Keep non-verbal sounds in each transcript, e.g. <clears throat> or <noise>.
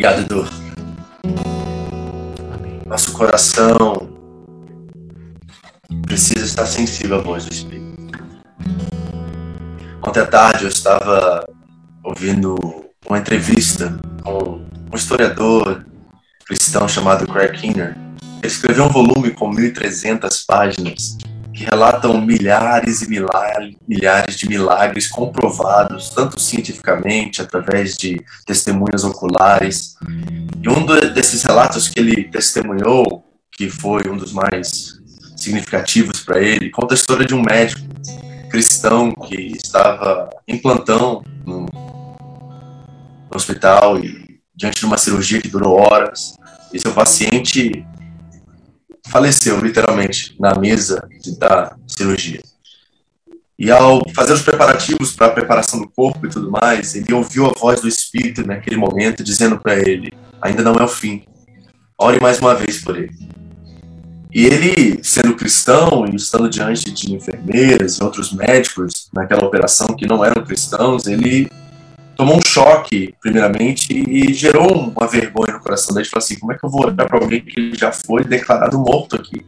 Obrigado, Edu. Amém. Nosso coração precisa estar sensível à voz do Espírito. Ontem à tarde eu estava ouvindo uma entrevista com um historiador cristão chamado Craig Kinner. Ele escreveu um volume com 1.300 páginas que relatam milhares e milhares, milhares de milagres comprovados, tanto cientificamente, através de testemunhas oculares. E um desses relatos que ele testemunhou, que foi um dos mais significativos para ele, conta a história de um médico cristão que estava em plantão no hospital e diante de uma cirurgia que durou horas, e seu paciente faleceu literalmente na mesa da cirurgia. E ao fazer os preparativos para a preparação do corpo e tudo mais, ele ouviu a voz do Espírito naquele momento dizendo para ele: ainda não é o fim. Ore mais uma vez por ele. E ele, sendo cristão e estando diante de enfermeiras e outros médicos naquela operação que não eram cristãos, ele tomou um choque, primeiramente, e gerou uma vergonha no coração dele. Falou assim: como é que eu vou olhar para alguém que já foi declarado morto aqui?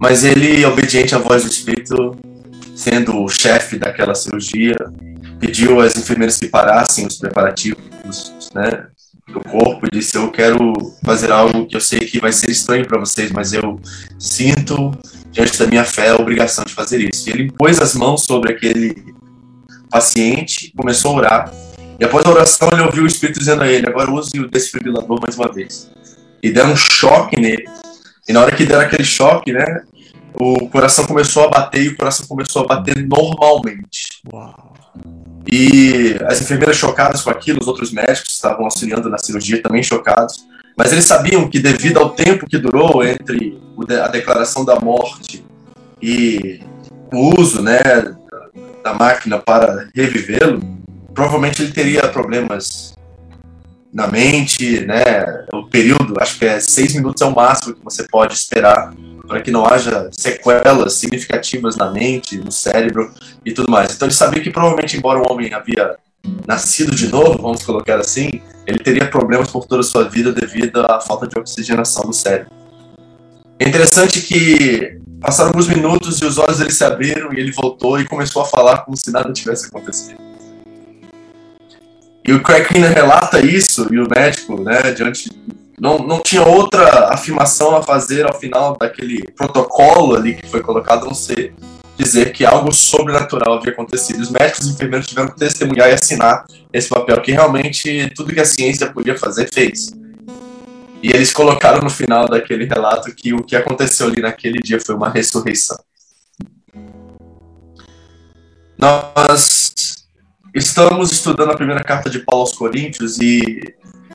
Mas ele, obediente à voz do Espírito, sendo o chefe daquela cirurgia, pediu às enfermeiras que parassem os preparativos né, do corpo e disse: Eu quero fazer algo que eu sei que vai ser estranho para vocês, mas eu sinto, diante da minha fé, a obrigação de fazer isso. E ele pôs as mãos sobre aquele paciente, começou a orar. E após a oração, ele ouviu o Espírito dizendo a ele: agora use o desfibrilador mais uma vez. E deram um choque nele. E na hora que deram aquele choque, né, o coração começou a bater e o coração começou a bater normalmente. Uau. E as enfermeiras chocadas com aquilo, os outros médicos que estavam auxiliando na cirurgia também chocados. Mas eles sabiam que, devido ao tempo que durou entre a declaração da morte e o uso né, da máquina para revivê-lo, provavelmente ele teria problemas na mente, né? O período, acho que é seis minutos é o máximo que você pode esperar para que não haja sequelas significativas na mente, no cérebro e tudo mais. Então ele sabia que provavelmente, embora o homem havia nascido de novo, vamos colocar assim, ele teria problemas por toda a sua vida devido à falta de oxigenação do cérebro. É interessante que passaram alguns minutos e os olhos dele se abriram e ele voltou e começou a falar como se nada tivesse acontecido. E o Craig Kinner relata isso e o médico, né, diante não, não tinha outra afirmação a fazer ao final daquele protocolo ali que foi colocado, a não ser dizer que algo sobrenatural havia acontecido. Os médicos e enfermeiros tiveram que testemunhar e assinar esse papel, que realmente tudo que a ciência podia fazer, fez. E eles colocaram no final daquele relato que o que aconteceu ali naquele dia foi uma ressurreição. Nós estamos estudando a primeira carta de Paulo aos Coríntios e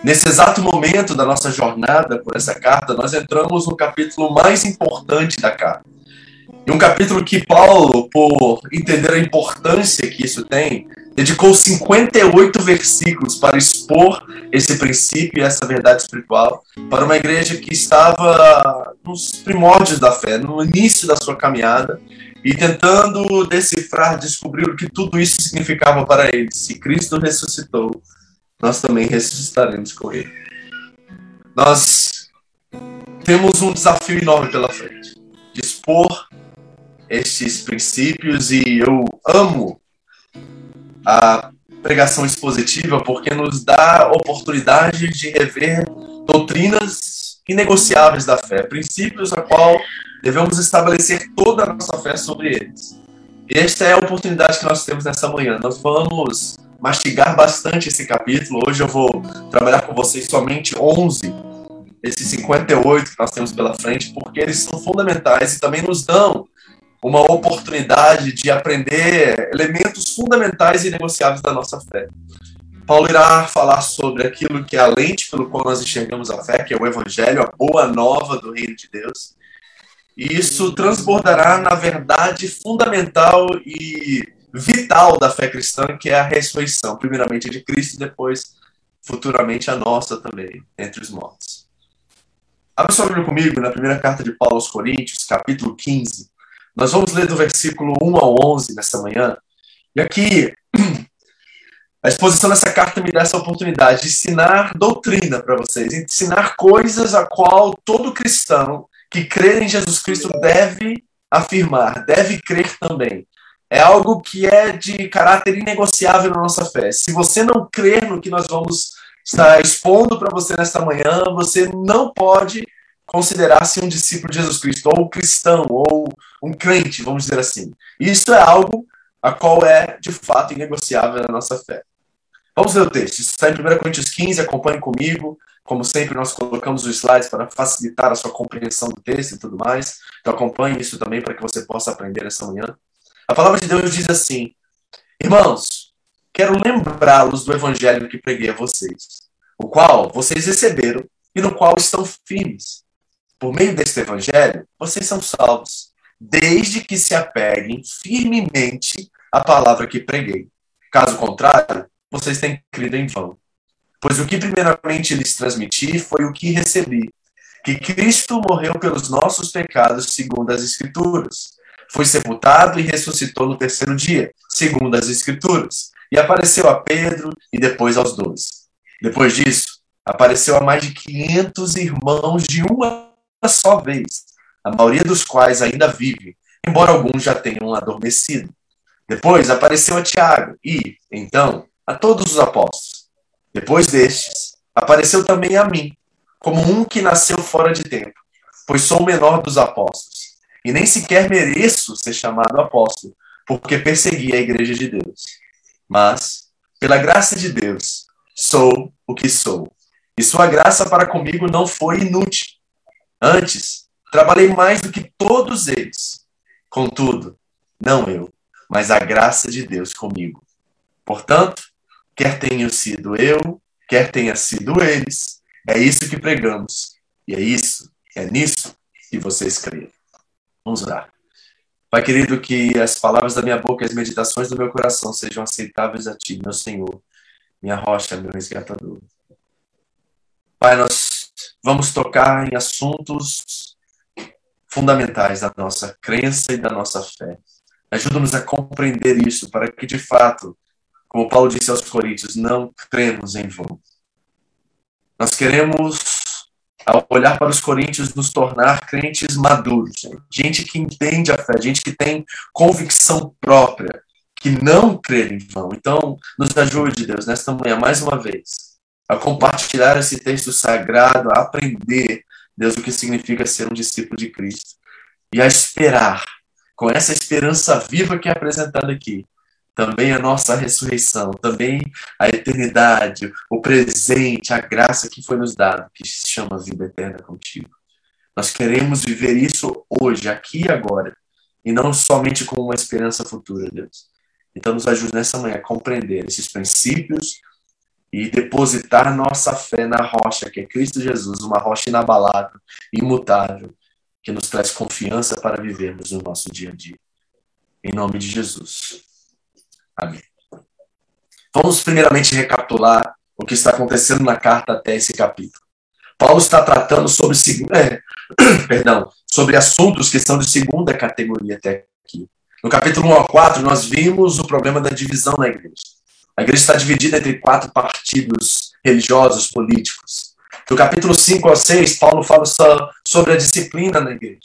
nesse exato momento da nossa jornada por essa carta, nós entramos no capítulo mais importante da carta. E um capítulo que Paulo, por entender a importância que isso tem, dedicou 58 versículos para expor esse princípio e essa verdade espiritual para uma igreja que estava nos primórdios da fé, no início da sua caminhada, e tentando decifrar, descobrir o que tudo isso significava para eles. Se Cristo ressuscitou, nós também ressuscitaremos com Ele. Nós temos um desafio enorme pela frente, expor estes princípios e eu amo a pregação expositiva porque nos dá oportunidade de rever doutrinas inegociáveis da fé, princípios a qual devemos estabelecer toda a nossa fé sobre eles. E esta é a oportunidade que nós temos nessa manhã. Nós vamos mastigar bastante esse capítulo. Hoje eu vou trabalhar com vocês somente 11 desses 58 que nós temos pela frente, porque eles são fundamentais e também nos dão uma oportunidade de aprender elementos fundamentais e negociáveis da nossa fé. Paulo irá falar sobre aquilo que é a lente pelo qual nós enxergamos a fé, que é o Evangelho, a boa nova do Reino de Deus. E isso transbordará na verdade fundamental e vital da fé cristã, que é a ressurreição, primeiramente de Cristo e depois, futuramente, a nossa também, entre os mortos. Abra sua Bíblia comigo na primeira carta de Paulo aos Coríntios, capítulo 15. Nós vamos ler do versículo 1 ao 11 nessa manhã. E aqui <clears throat> A exposição dessa carta me dá essa oportunidade de ensinar doutrina para vocês, ensinar coisas a qual todo cristão que crê em Jesus Cristo deve afirmar, deve crer também. É algo que é de caráter inegociável na nossa fé. Se você não crer no que nós vamos estar expondo para você nesta manhã, você não pode considerar-se um discípulo de Jesus Cristo, ou um cristão, ou um crente, vamos dizer assim. Isso é algo a qual é, de fato, inegociável na nossa fé. Vamos ler o texto. Isso está em 1 Coríntios 15, acompanhe comigo. Como sempre, nós colocamos os slides para facilitar a sua compreensão do texto e tudo mais. Então, acompanhe isso também para que você possa aprender essa manhã. A palavra de Deus diz assim: Irmãos, quero lembrá-los do evangelho que preguei a vocês, o qual vocês receberam e no qual estão firmes. Por meio deste evangelho, vocês são salvos, desde que se apeguem firmemente à palavra que preguei. Caso contrário, vocês têm crido em vão. Pois o que primeiramente lhes transmiti foi o que recebi: que Cristo morreu pelos nossos pecados, segundo as Escrituras. Foi sepultado e ressuscitou no terceiro dia, segundo as Escrituras. E apareceu a Pedro e depois aos doze. Depois disso, apareceu a mais de 500 irmãos de uma só vez, a maioria dos quais ainda vive, embora alguns já tenham adormecido. Depois apareceu a Tiago e, então, a todos os apóstolos. Depois destes, apareceu também a mim, como um que nasceu fora de tempo, pois sou o menor dos apóstolos, e nem sequer mereço ser chamado apóstolo, porque persegui a igreja de Deus. Mas, pela graça de Deus, sou o que sou. E sua graça para comigo não foi inútil. Antes, trabalhei mais do que todos eles. Contudo, não eu, mas a graça de Deus comigo. Portanto, quer tenha sido eu, quer tenha sido eles. É isso que pregamos. E é isso, é nisso que vocês creem. Vamos orar. Pai querido, que as palavras da minha boca e as meditações do meu coração sejam aceitáveis a Ti, meu Senhor, minha rocha, meu resgatador. Pai, nós vamos tocar em assuntos fundamentais da nossa crença e da nossa fé. Ajuda-nos a compreender isso para que, de fato, como Paulo disse aos Coríntios, não cremos em vão. Nós queremos, ao olhar para os Coríntios, nos tornar crentes maduros, gente que entende a fé, gente que tem convicção própria, que não crê em vão. Então, nos ajude, Deus, nesta manhã, mais uma vez, a compartilhar esse texto sagrado, a aprender, Deus, o que significa ser um discípulo de Cristo e a esperar, com essa esperança viva que é apresentada aqui, também a nossa ressurreição, também a eternidade, o presente, a graça que foi nos dado, que se chama vida eterna contigo. Nós queremos viver isso hoje, aqui e agora, e não somente com uma esperança futura, Deus. Então, nos ajude nessa manhã a compreender esses princípios e depositar nossa fé na rocha, que é Cristo Jesus, uma rocha inabalável, imutável, que nos traz confiança para vivermos no nosso dia a dia. Em nome de Jesus. Amém. Vamos primeiramente recapitular o que está acontecendo na carta até esse capítulo. Paulo está tratando sobre, é, <coughs> perdão, sobre assuntos que são de segunda categoria até aqui. No capítulo 1 ao 4, nós vimos o problema da divisão na igreja. A igreja está dividida entre quatro partidos religiosos, políticos. Do capítulo 5 ao 6, Paulo fala sobre a disciplina na igreja.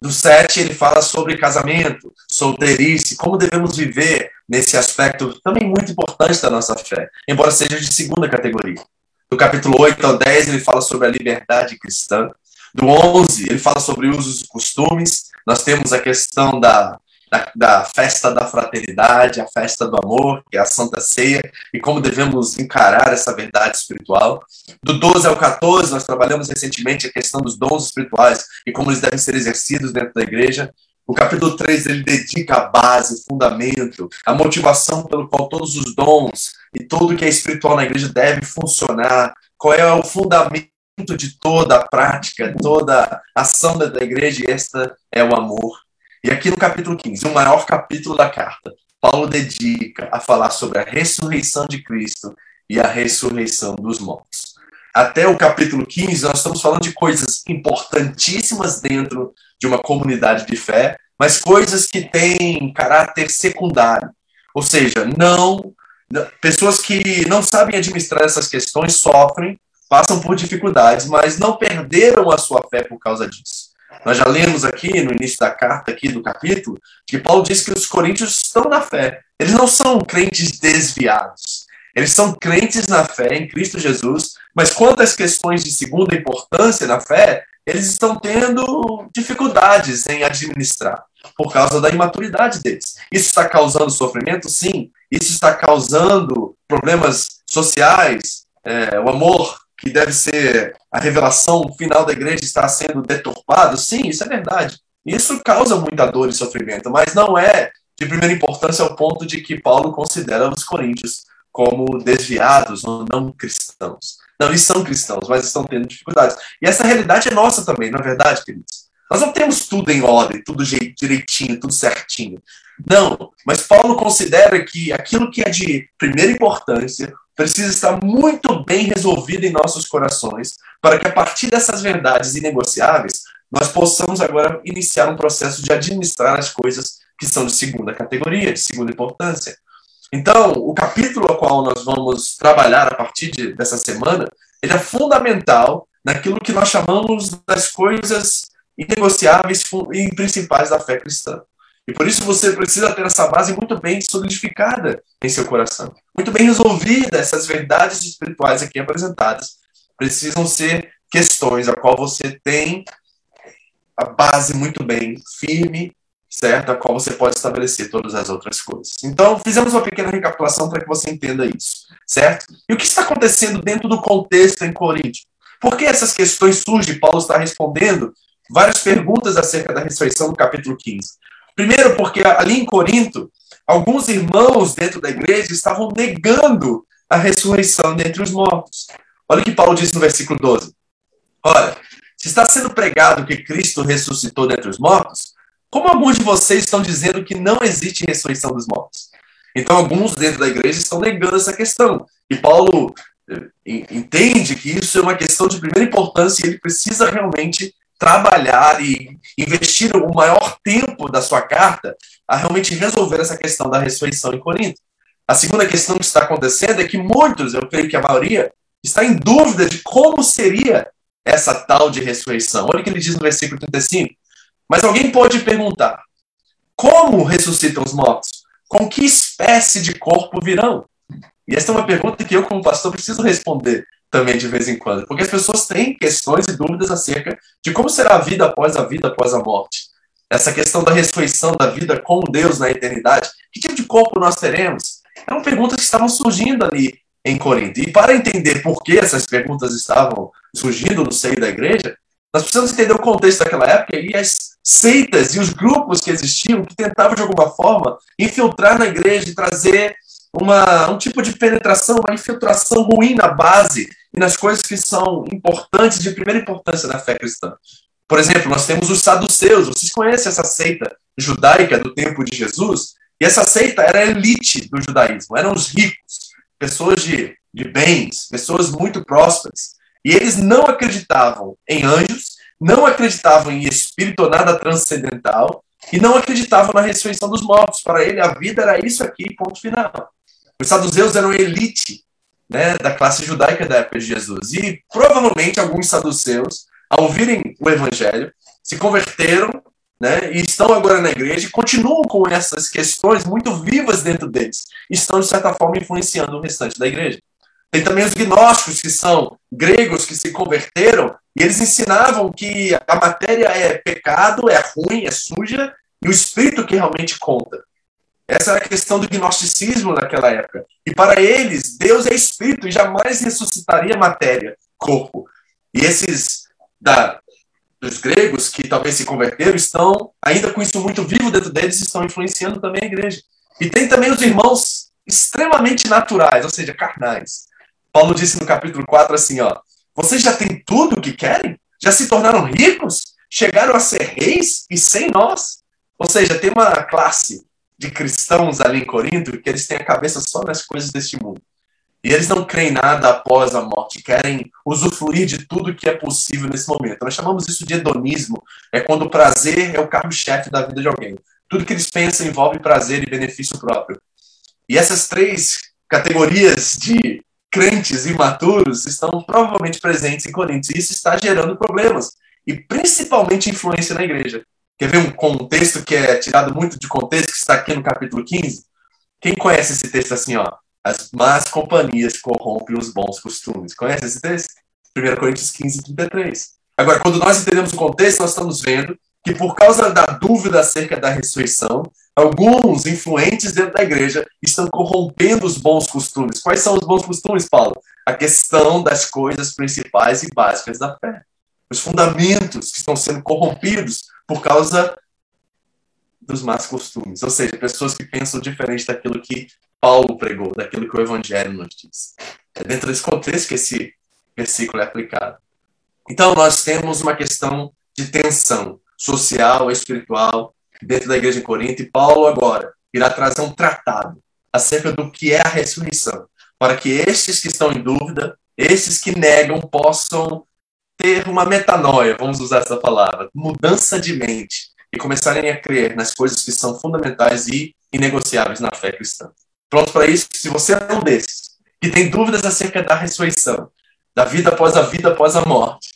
Do 7, ele fala sobre casamento, solteirice, como devemos viver nesse aspecto também muito importante da nossa fé, embora seja de segunda categoria. Do capítulo 8 ao 10, ele fala sobre a liberdade cristã. Do 11, ele fala sobre usos e costumes. Nós temos a questão da da, da, festa da fraternidade, a festa do amor, que é a Santa Ceia, e como devemos encarar essa verdade espiritual. Do 12 ao 14, nós trabalhamos recentemente a questão dos dons espirituais e como eles devem ser exercidos dentro da igreja. O capítulo 3 ele dedica a base, o fundamento, a motivação pelo qual todos os dons e tudo que é espiritual na igreja deve funcionar. Qual é o fundamento de toda a prática, toda a ação da igreja? E esta é o amor. E aqui no capítulo 15, o maior capítulo da carta, Paulo dedica a falar sobre a ressurreição de Cristo e a ressurreição dos mortos. Até o capítulo 15, nós estamos falando de coisas importantíssimas dentro de uma comunidade de fé, mas coisas que têm caráter secundário. Ou seja, não Pessoas que não sabem administrar essas questões sofrem, passam por dificuldades, mas não perderam a sua fé por causa disso. Nós já lemos aqui no início da carta, aqui do capítulo, que Paulo diz que os coríntios estão na fé. Eles não são crentes desviados. Eles são crentes na fé em Cristo Jesus, mas quanto às questões de segunda importância na fé, eles estão tendo dificuldades em administrar por causa da imaturidade deles. Isso está causando sofrimento? Sim. Isso está causando problemas sociais, é, o amor que deve ser a revelação final da igreja está sendo deturpado? Sim, isso é verdade. Isso causa muita dor e sofrimento, mas não é de primeira importância ao ponto de que Paulo considera os coríntios como desviados ou não cristãos. Não, eles são cristãos, mas estão tendo dificuldades. E essa realidade é nossa também, não é verdade, queridos? Nós não temos tudo em ordem, tudo direitinho, tudo certinho. Não, mas Paulo considera que aquilo que é de primeira importância precisa estar muito bem resolvido em nossos corações, para que a partir dessas verdades inegociáveis, nós possamos agora iniciar um processo de administrar as coisas que são de segunda categoria, de segunda importância. Então, o capítulo ao qual nós vamos trabalhar a partir de, dessa semana, ele é fundamental naquilo que nós chamamos das coisas inegociáveis e principais da fé cristã. E por isso você precisa ter essa base muito bem solidificada em seu coração, muito bem resolvida. Essas verdades espirituais aqui apresentadas precisam ser questões a qual você tem a base muito bem firme certo? A qual você pode estabelecer todas as outras coisas. Então, fizemos uma pequena recapitulação para que você entenda isso, certo? E o que está acontecendo dentro do contexto em Corinto? Por que essas questões surgem? Paulo está respondendo várias perguntas acerca da ressurreição no capítulo 15. Primeiro, porque ali em Corinto, alguns irmãos dentro da igreja estavam negando a ressurreição dentre os mortos. Olha o que Paulo disse no versículo 12. Olha, se está sendo pregado que Cristo ressuscitou dentre os mortos, como alguns de vocês estão dizendo que não existe ressurreição dos mortos? Então, alguns dentro da igreja estão negando essa questão. E Paulo eh, entende que isso é uma questão de primeira importância e ele precisa realmente trabalhar e investir o maior tempo da sua carta a realmente resolver essa questão da ressurreição em Corinto. A segunda questão que está acontecendo é que muitos, eu creio que a maioria, está em dúvida de como seria essa tal de ressurreição. Olha o que ele diz no versículo 35. Mas alguém pode perguntar: como ressuscitam os mortos? Com que espécie de corpo virão? E essa é uma pergunta que eu, como pastor, preciso responder também de vez em quando, porque as pessoas têm questões e dúvidas acerca de como será a vida após a vida, após a morte. Essa questão da ressurreição da vida com Deus na eternidade, que tipo de corpo nós teremos? Eram perguntas que estavam surgindo ali em Corinto. E para entender por que essas perguntas estavam surgindo no seio da igreja, nós precisamos entender o contexto daquela época e as seitas e os grupos que existiam que tentavam, de alguma forma, infiltrar na igreja e trazer uma, um tipo de penetração, uma infiltração ruim na base e nas coisas que são importantes, de primeira importância na fé cristã. Por exemplo, nós temos os saduceus. Vocês conhecem essa seita judaica do tempo de Jesus? E essa seita era a elite do judaísmo, eram os ricos, pessoas de, de bens, pessoas muito prósperas. E eles não acreditavam em anjos, não acreditavam em espírito ou nada transcendental, e não acreditavam na ressurreição dos mortos. Para ele, a vida era isso aqui, ponto final. Os saduceus eram elite né, da classe judaica da época de Jesus. E provavelmente alguns saduceus, ao ouvirem o evangelho, se converteram né, e estão agora na igreja e continuam com essas questões muito vivas dentro deles. Estão, de certa forma, influenciando o restante da igreja. Tem também os gnósticos, que são gregos que se converteram, e eles ensinavam que a matéria é pecado, é ruim, é suja, e o espírito que realmente conta. Essa era a questão do gnosticismo naquela época. E para eles, Deus é espírito e jamais ressuscitaria matéria, corpo. E esses da, dos gregos que talvez se converteram estão ainda com isso muito vivo dentro deles e estão influenciando também a igreja. E tem também os irmãos extremamente naturais, ou seja, carnais. Paulo disse no capítulo 4 assim, ó, vocês já têm tudo o que querem? Já se tornaram ricos? Chegaram a ser reis e sem nós? Ou seja, tem uma classe de cristãos ali em Corinto que eles têm a cabeça só nas coisas deste mundo. E eles não creem nada após a morte, querem usufruir de tudo que é possível nesse momento. Nós chamamos isso de hedonismo. É quando o prazer é o carro-chefe da vida de alguém. Tudo que eles pensam envolve prazer e benefício próprio. E essas três categorias de crentes imaturos estão provavelmente presentes em Coríntios. E isso está gerando problemas. E principalmente influência na igreja. Quer ver um contexto que é tirado muito de contexto, que está aqui no capítulo 15? Quem conhece esse texto assim, ó? As más companhias corrompem os bons costumes. Conhece esse texto? 1 Coríntios 15, 33. Agora, quando nós entendemos o contexto, nós estamos vendo que por causa da dúvida acerca da ressurreição, alguns influentes dentro da igreja estão corrompendo os bons costumes. Quais são os bons costumes, Paulo? A questão das coisas principais e básicas da fé. Os fundamentos que estão sendo corrompidos por causa dos más costumes. Ou seja, pessoas que pensam diferente daquilo que Paulo pregou, daquilo que o Evangelho nos diz. É dentro desse contexto que esse versículo é aplicado. Então, nós temos uma questão de tensão social, espiritual, dentro da igreja de Corinto, e Paulo agora irá trazer um tratado acerca do que é a ressurreição, para que estes que estão em dúvida, estes que negam, possam ter uma metanoia, vamos usar essa palavra, mudança de mente, e começarem a crer nas coisas que são fundamentais e inegociáveis na fé cristã. Pronto para isso? Se você é um desses, que tem dúvidas acerca da ressurreição, da vida após a vida após a morte,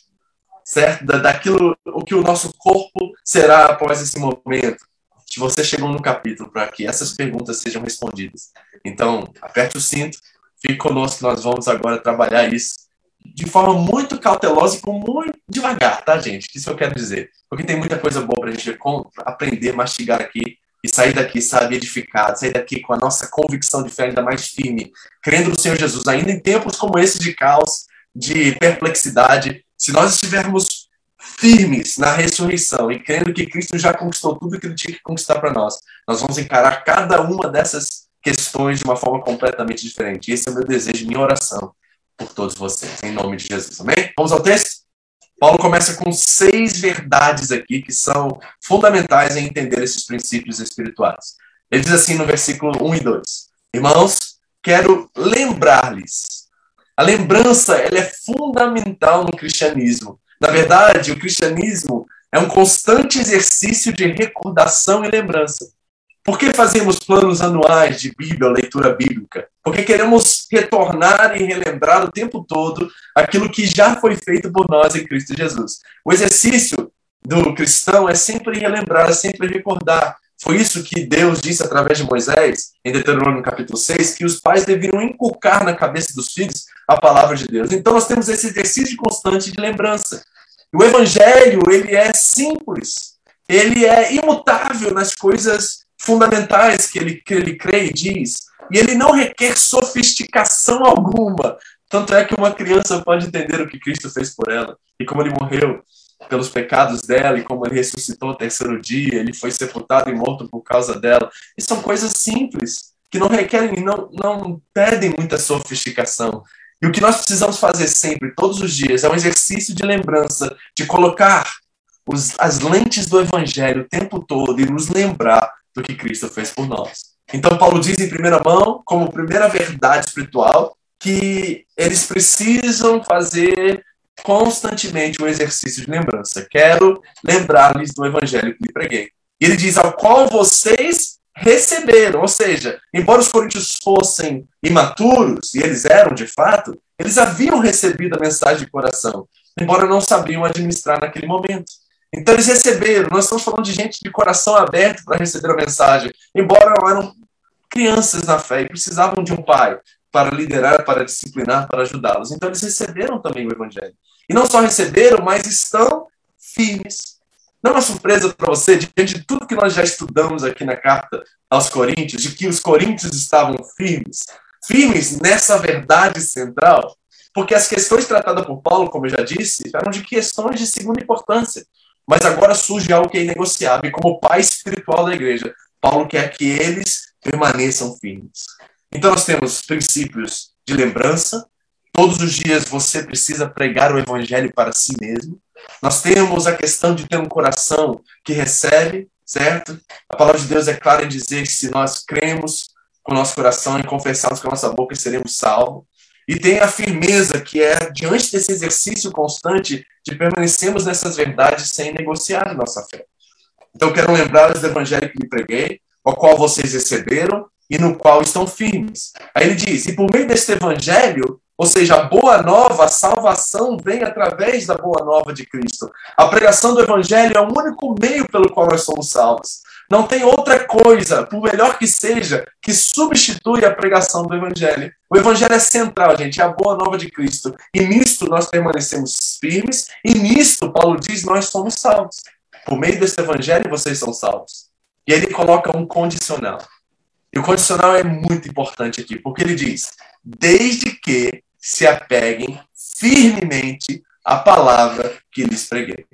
certo? Da, daquilo o que o nosso corpo será após esse momento. Se você chegou no capítulo para que essas perguntas sejam respondidas. Então, aperte o cinto, fique conosco, nós vamos agora trabalhar isso de forma muito cautelosa e com muito devagar, tá, gente? Isso eu quero dizer. Porque tem muita coisa boa para a gente aprender, mastigar aqui e sair daqui, sabe, edificado, sair daqui com a nossa convicção de fé ainda mais firme, crendo no Senhor Jesus, ainda em tempos como esse de caos, de perplexidade, se nós estivermos firmes na ressurreição e crendo que Cristo já conquistou tudo que ele tinha que conquistar para nós, nós vamos encarar cada uma dessas questões de uma forma completamente diferente. Esse é o meu desejo, minha oração por todos vocês, em nome de Jesus. Amém? Vamos ao texto? Paulo começa com seis verdades aqui que são fundamentais em entender esses princípios espirituais. Ele diz assim no versículo 1 e 2: Irmãos, quero lembrar-lhes. A lembrança ela é fundamental no cristianismo. Na verdade, o cristianismo é um constante exercício de recordação e lembrança. Por que fazemos planos anuais de Bíblia, leitura bíblica? Porque queremos retornar e relembrar o tempo todo aquilo que já foi feito por nós em Cristo Jesus. O exercício do cristão é sempre relembrar, é sempre recordar. Foi isso que Deus disse através de Moisés, em Deuteronômio capítulo 6, que os pais deveriam inculcar na cabeça dos filhos a palavra de Deus. Então nós temos esse exercício constante de lembrança. O evangelho, ele é simples. Ele é imutável nas coisas fundamentais que ele, que ele crê e diz. E ele não requer sofisticação alguma. Tanto é que uma criança pode entender o que Cristo fez por ela e como ele morreu pelos pecados dela e como ele ressuscitou no terceiro dia, ele foi sepultado e morto por causa dela. E são coisas simples que não requerem, não, não pedem muita sofisticação. E o que nós precisamos fazer sempre, todos os dias, é um exercício de lembrança, de colocar os, as lentes do Evangelho o tempo todo e nos lembrar do que Cristo fez por nós. Então, Paulo diz em primeira mão, como primeira verdade espiritual, que eles precisam fazer constantemente um exercício de lembrança. Quero lembrar-lhes do evangelho que lhe preguei. Ele diz: ao qual vocês receberam. Ou seja, embora os coríntios fossem imaturos, e eles eram de fato, eles haviam recebido a mensagem de coração, embora não sabiam administrar naquele momento. Então eles receberam, nós estamos falando de gente de coração aberto para receber a mensagem, embora eram crianças na fé e precisavam de um pai para liderar, para disciplinar, para ajudá-los. Então eles receberam também o evangelho. E não só receberam, mas estão firmes. Não é uma surpresa para você, diante de tudo que nós já estudamos aqui na carta aos Coríntios, de que os coríntios estavam firmes, firmes nessa verdade central, porque as questões tratadas por Paulo, como eu já disse, eram de questões de segunda importância. Mas agora surge algo que é inegociável. E como pai espiritual da igreja, Paulo quer que eles permaneçam firmes. Então nós temos princípios de lembrança. Todos os dias você precisa pregar o evangelho para si mesmo. Nós temos a questão de ter um coração que recebe, certo? A palavra de Deus é clara em dizer que se nós cremos com o nosso coração e confessarmos com a nossa boca, seremos salvos e tem a firmeza que é diante desse exercício constante de permanecermos nessas verdades sem negociar nossa fé. Então, quero lembrar do evangelho que lhe preguei, ao qual vocês receberam e no qual estão firmes. Aí ele diz: e por meio deste evangelho, ou seja, a boa nova, a salvação vem através da boa nova de Cristo. A pregação do evangelho é o único meio pelo qual nós somos salvos. Não tem outra coisa, por melhor que seja, que substitui a pregação do Evangelho. O Evangelho é central, gente, é a boa nova de Cristo. E nisto nós permanecemos firmes, e nisto, Paulo diz, nós somos salvos. Por meio desse Evangelho, vocês são salvos. E ele coloca um condicional. E o condicional é muito importante aqui, porque ele diz: desde que se apeguem firmemente à palavra que lhes preguei.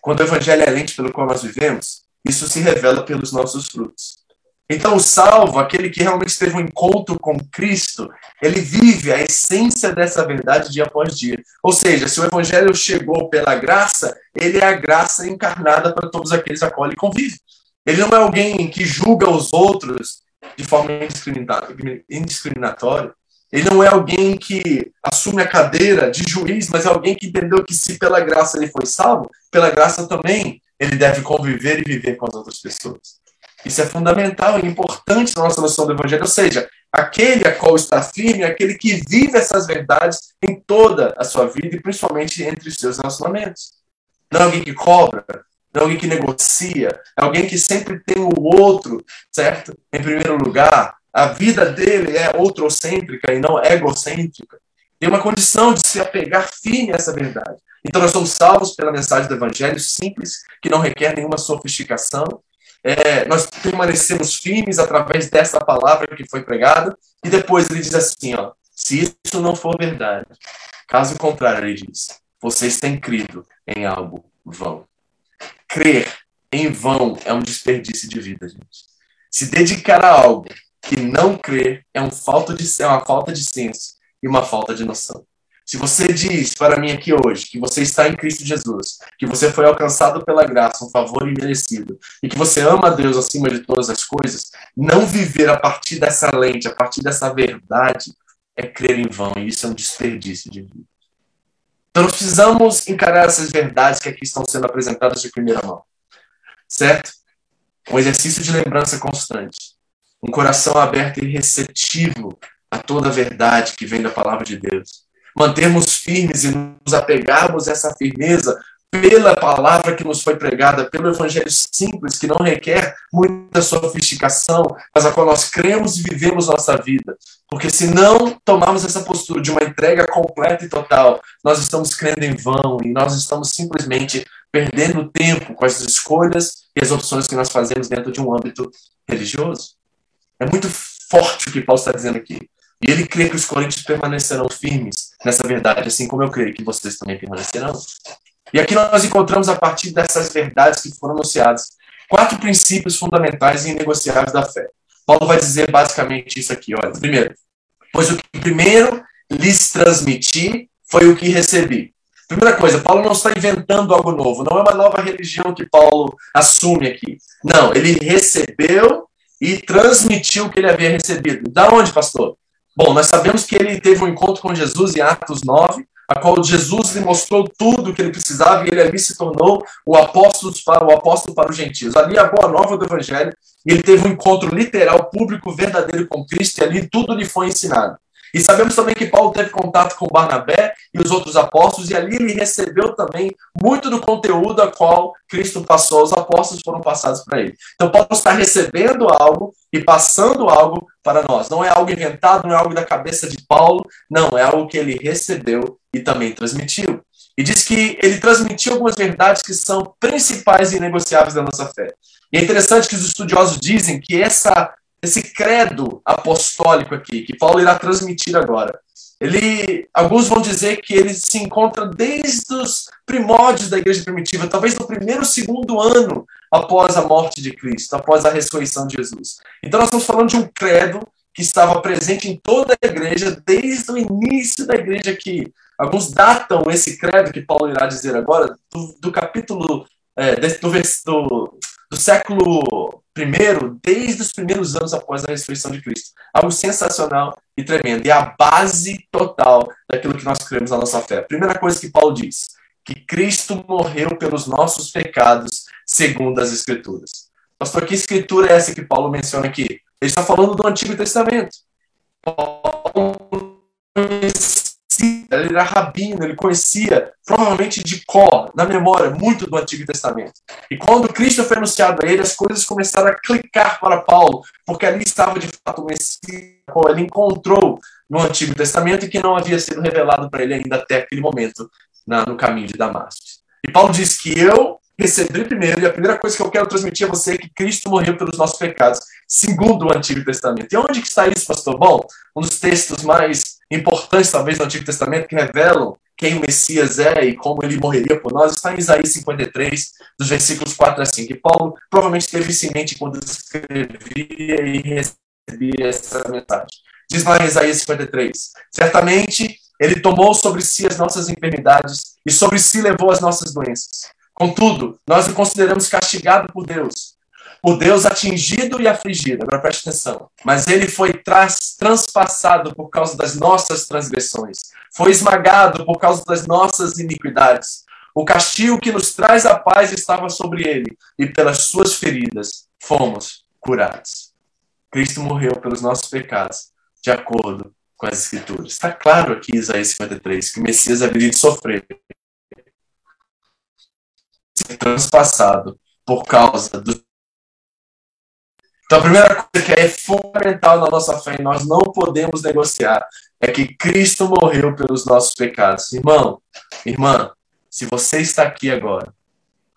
Quando o Evangelho é lente pelo qual nós vivemos, isso se revela pelos nossos frutos. Então, o salvo, aquele que realmente teve um encontro com Cristo, ele vive a essência dessa verdade dia após dia. Ou seja, se o evangelho chegou pela graça, ele é a graça encarnada para todos aqueles a qual ele convive. Ele não é alguém que julga os outros de forma indiscriminatória. Ele não é alguém que assume a cadeira de juiz, mas é alguém que entendeu que se pela graça ele foi salvo, pela graça também ele deve conviver e viver com as outras pessoas. Isso é fundamental e importante na nossa noção do Evangelho. Ou seja, aquele a qual está firme é aquele que vive essas verdades em toda a sua vida e principalmente entre os seus relacionamentos. Não é alguém que cobra, não é alguém que negocia, é alguém que sempre tem o outro, certo? Em primeiro lugar. A vida dele é outrocêntrica e não egocêntrica. Tem uma condição de se apegar firme a essa verdade. Então, nós somos salvos pela mensagem do Evangelho, simples, que não requer nenhuma sofisticação. É, nós permanecemos firmes através dessa palavra que foi pregada. E depois ele diz assim: ó, se isso não for verdade, caso contrário, ele diz: vocês têm crido em algo vão. Crer em vão é um desperdício de vida, gente. Se dedicar a algo que não crer é, um falta de, é uma falta de senso e uma falta de noção. Se você diz para mim aqui hoje que você está em Cristo Jesus, que você foi alcançado pela graça, um favor imerecido, e que você ama a Deus acima de todas as coisas, não viver a partir dessa lente, a partir dessa verdade, é crer em vão, e isso é um desperdício de vida. Então nós precisamos encarar essas verdades que aqui estão sendo apresentadas de primeira mão. Certo? Um exercício de lembrança constante. Um coração aberto e receptivo a toda a verdade que vem da palavra de Deus. Mantermos firmes e nos apegarmos a essa firmeza pela palavra que nos foi pregada, pelo evangelho simples, que não requer muita sofisticação, mas a qual nós cremos e vivemos nossa vida. Porque se não tomarmos essa postura de uma entrega completa e total, nós estamos crendo em vão e nós estamos simplesmente perdendo tempo com as escolhas e as opções que nós fazemos dentro de um âmbito religioso. É muito forte o que Paulo está dizendo aqui. E ele crê que os coríntios permanecerão firmes nessa verdade, assim como eu creio que vocês também permanecerão. E aqui nós encontramos, a partir dessas verdades que foram anunciadas, quatro princípios fundamentais e inegociáveis da fé. Paulo vai dizer basicamente isso aqui. Olha, primeiro, pois o que primeiro lhes transmiti foi o que recebi. Primeira coisa, Paulo não está inventando algo novo, não é uma nova religião que Paulo assume aqui. Não, ele recebeu e transmitiu o que ele havia recebido. Da onde, pastor? Bom, nós sabemos que ele teve um encontro com Jesus em Atos 9, a qual Jesus lhe mostrou tudo o que ele precisava e ele ali se tornou o apóstolo para, o apóstolo para os gentios. Ali a boa nova do evangelho, ele teve um encontro literal, público, verdadeiro com Cristo e ali tudo lhe foi ensinado. E sabemos também que Paulo teve contato com Barnabé e os outros apóstolos, e ali ele recebeu também muito do conteúdo a qual Cristo passou aos apóstolos, foram passados para ele. Então, Paulo está recebendo algo e passando algo para nós. Não é algo inventado, não é algo da cabeça de Paulo, não, é algo que ele recebeu e também transmitiu. E diz que ele transmitiu algumas verdades que são principais e inegociáveis da nossa fé. E é interessante que os estudiosos dizem que essa esse credo apostólico aqui, que Paulo irá transmitir agora. Ele, alguns vão dizer que ele se encontra desde os primórdios da igreja primitiva, talvez no primeiro, segundo ano após a morte de Cristo, após a ressurreição de Jesus. Então nós estamos falando de um credo que estava presente em toda a igreja desde o início da igreja que alguns datam esse credo que Paulo irá dizer agora do, do capítulo é, do, do, do século I, desde os primeiros anos após a ressurreição de Cristo. Algo sensacional e tremendo. E a base total daquilo que nós cremos na nossa fé. Primeira coisa que Paulo diz, que Cristo morreu pelos nossos pecados, segundo as Escrituras. Pastor, que escritura é essa que Paulo menciona aqui? Ele está falando do Antigo Testamento. Paulo ele era rabino, ele conhecia, provavelmente de cor, na memória, muito do Antigo Testamento. E quando Cristo foi anunciado a ele, as coisas começaram a clicar para Paulo, porque ali estava de fato o Messias, qual ele encontrou no Antigo Testamento e que não havia sido revelado para ele ainda até aquele momento na, no caminho de Damasco. E Paulo diz que eu recebi primeiro, e a primeira coisa que eu quero transmitir a você é que Cristo morreu pelos nossos pecados, segundo o Antigo Testamento. E onde que está isso, pastor? Bom, um dos textos mais importantes, talvez, do Antigo Testamento, que revelam quem o Messias é e como ele morreria por nós, está em Isaías 53, dos versículos 4 a 5. E Paulo provavelmente teve isso em mente quando escrevia e recebia essa mensagem. Diz lá em Isaías 53: Certamente ele tomou sobre si as nossas enfermidades e sobre si levou as nossas doenças. Contudo, nós o consideramos castigado por Deus, por Deus atingido e afligido. Agora preste atenção. Mas ele foi transpassado por causa das nossas transgressões, foi esmagado por causa das nossas iniquidades. O castigo que nos traz a paz estava sobre ele, e pelas suas feridas fomos curados. Cristo morreu pelos nossos pecados, de acordo com as Escrituras. Está claro aqui, Isaías 53, que o Messias haveria de sofrer transpassado por causa do. Então, a primeira coisa que é fundamental na nossa fé e nós não podemos negociar é que Cristo morreu pelos nossos pecados. Irmão, irmã, se você está aqui agora,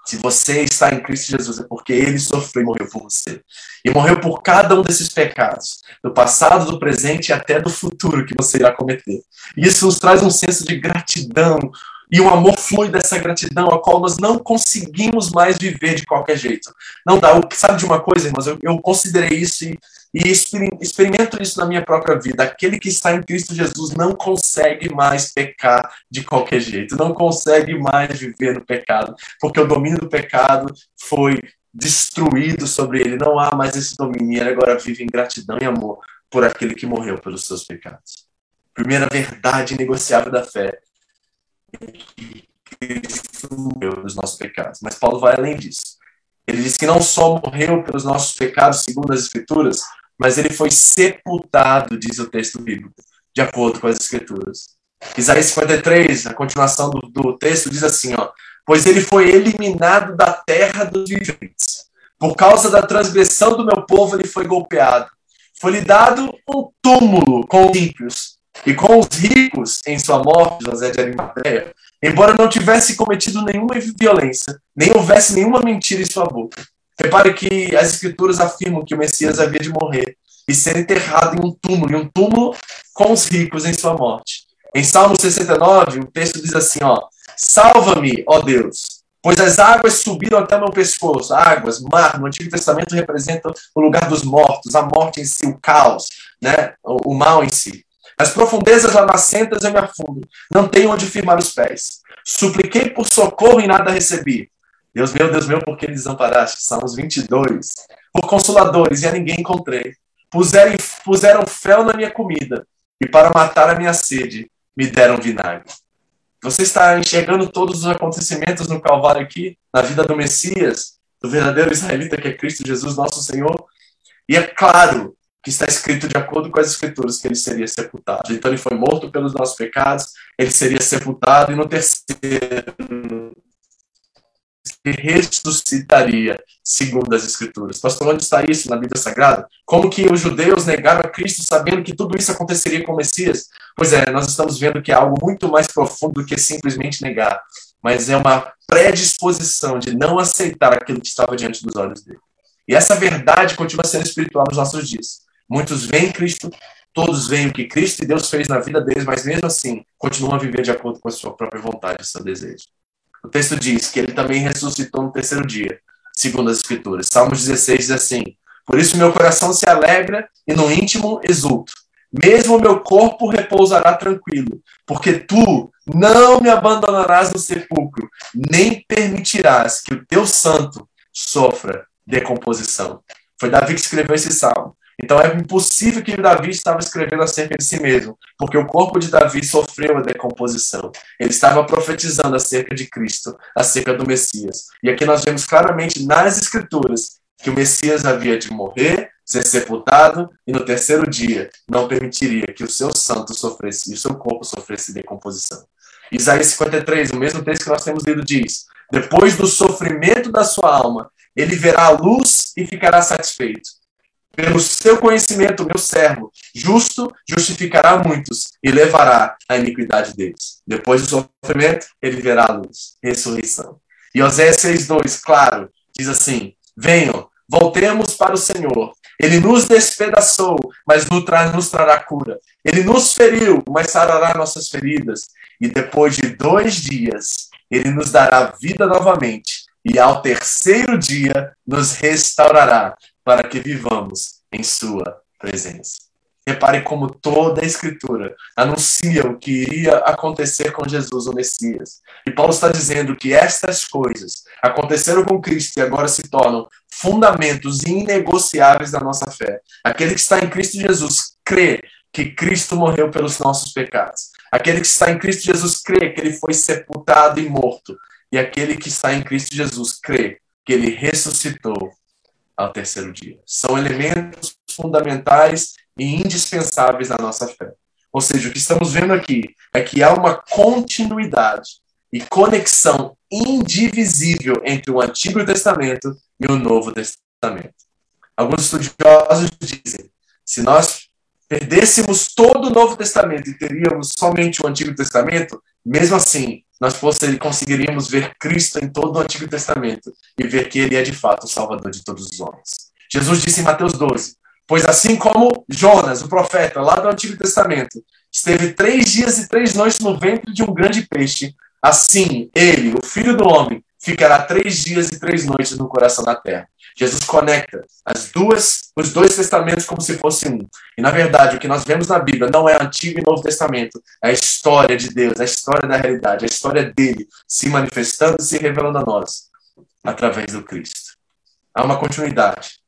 se você está em Cristo Jesus, é porque ele sofreu e morreu por você. E morreu por cada um desses pecados, do passado, do presente e até do futuro que você irá cometer. E isso nos traz um senso de gratidão, e o amor flui dessa gratidão, a qual nós não conseguimos mais viver de qualquer jeito. Não dá. Sabe de uma coisa, irmãos? Eu, eu considerei isso e, e experimento isso na minha própria vida. Aquele que está em Cristo Jesus não consegue mais pecar de qualquer jeito, não consegue mais viver no pecado, porque o domínio do pecado foi destruído sobre ele. Não há mais esse domínio. Ele agora vive em gratidão e amor por aquele que morreu pelos seus pecados. Primeira verdade inegociável da fé que Cristo morreu pelos nossos pecados. Mas Paulo vai além disso. Ele diz que não só morreu pelos nossos pecados, segundo as Escrituras, mas ele foi sepultado, diz o texto bíblico, de acordo com as Escrituras. Isaías 53, a continuação do, do texto, diz assim: ó, Pois ele foi eliminado da terra dos viventes. Por causa da transgressão do meu povo, ele foi golpeado. Foi-lhe dado um túmulo com ímpios e com os ricos em sua morte, José de Arimateia, embora não tivesse cometido nenhuma violência, nem houvesse nenhuma mentira em sua boca. Repare que as escrituras afirmam que o Messias havia de morrer e ser enterrado em um túmulo, em um túmulo com os ricos em sua morte. Em Salmo 69, o texto diz assim, ó: Salva-me, ó Deus, pois as águas subiram até meu pescoço. Águas, mar, no Antigo Testamento representam o lugar dos mortos, a morte em si, o caos, né? o, o mal em si. As profundezas lamacentas eu me afundo, não tenho onde firmar os pés. Supliquei por socorro e nada recebi. Deus meu, Deus meu, por que desamparaste? Salmos 22. Por consoladores e a ninguém encontrei. Puseram, puseram fel na minha comida e para matar a minha sede me deram vinagre. Você está enxergando todos os acontecimentos no Calvário aqui, na vida do Messias, do verdadeiro israelita que é Cristo Jesus, nosso Senhor. E é claro que está escrito de acordo com as escrituras que ele seria sepultado. Então ele foi morto pelos nossos pecados, ele seria sepultado e no terceiro ele ressuscitaria segundo as escrituras. Pastor, onde está isso na Bíblia Sagrada? Como que os judeus negaram a Cristo sabendo que tudo isso aconteceria com o Messias? Pois é, nós estamos vendo que é algo muito mais profundo do que simplesmente negar, mas é uma predisposição de não aceitar aquilo que estava diante dos olhos dele. E essa verdade continua sendo espiritual nos nossos dias. Muitos veem Cristo, todos veem o que Cristo e Deus fez na vida deles, mas mesmo assim continuam a viver de acordo com a sua própria vontade seu desejo. O texto diz que ele também ressuscitou no terceiro dia, segundo as Escrituras. Salmos 16 diz assim: Por isso meu coração se alegra e no íntimo exulto. Mesmo meu corpo repousará tranquilo, porque tu não me abandonarás no sepulcro, nem permitirás que o teu santo sofra decomposição. Foi Davi que escreveu esse salmo. Então é impossível que Davi estava escrevendo acerca de si mesmo, porque o corpo de Davi sofreu a decomposição. Ele estava profetizando acerca de Cristo, acerca do Messias. E aqui nós vemos claramente nas Escrituras que o Messias havia de morrer, ser sepultado e no terceiro dia não permitiria que o seu santo sofresse, e o seu corpo sofresse decomposição. Isaías 53, o mesmo texto que nós temos lido, diz: Depois do sofrimento da sua alma, ele verá a luz e ficará satisfeito. Pelo seu conhecimento, meu servo, justo, justificará muitos e levará a iniquidade deles. Depois do sofrimento, ele verá a luz, ressurreição. E Oséias 6,2, claro, diz assim: Venham, voltemos para o Senhor. Ele nos despedaçou, mas nos trará cura. Ele nos feriu, mas sarará nossas feridas. E depois de dois dias, ele nos dará vida novamente. E ao terceiro dia, nos restaurará para que vivamos em Sua presença. Repare como toda a Escritura anuncia o que iria acontecer com Jesus, o Messias. E Paulo está dizendo que estas coisas aconteceram com Cristo e agora se tornam fundamentos inegociáveis da nossa fé. Aquele que está em Cristo Jesus crê que Cristo morreu pelos nossos pecados. Aquele que está em Cristo Jesus crê que ele foi sepultado e morto. E aquele que está em Cristo Jesus crê que ele ressuscitou ao terceiro dia. São elementos fundamentais e indispensáveis na nossa fé. Ou seja, o que estamos vendo aqui é que há uma continuidade e conexão indivisível entre o Antigo Testamento e o Novo Testamento. Alguns estudiosos dizem: se nós perdêssemos todo o Novo Testamento e teríamos somente o Antigo Testamento, mesmo assim, nós conseguiríamos ver Cristo em todo o Antigo Testamento e ver que ele é de fato o Salvador de todos os homens. Jesus disse em Mateus 12: Pois assim como Jonas, o profeta, lá do Antigo Testamento, esteve três dias e três noites no ventre de um grande peixe, assim ele, o filho do homem, ficará três dias e três noites no coração da terra. Jesus conecta as duas, os dois testamentos como se fosse um. E na verdade, o que nós vemos na Bíblia não é Antigo e Novo Testamento, é a história de Deus, é a história da realidade, é a história dele se manifestando e se revelando a nós através do Cristo. Há uma continuidade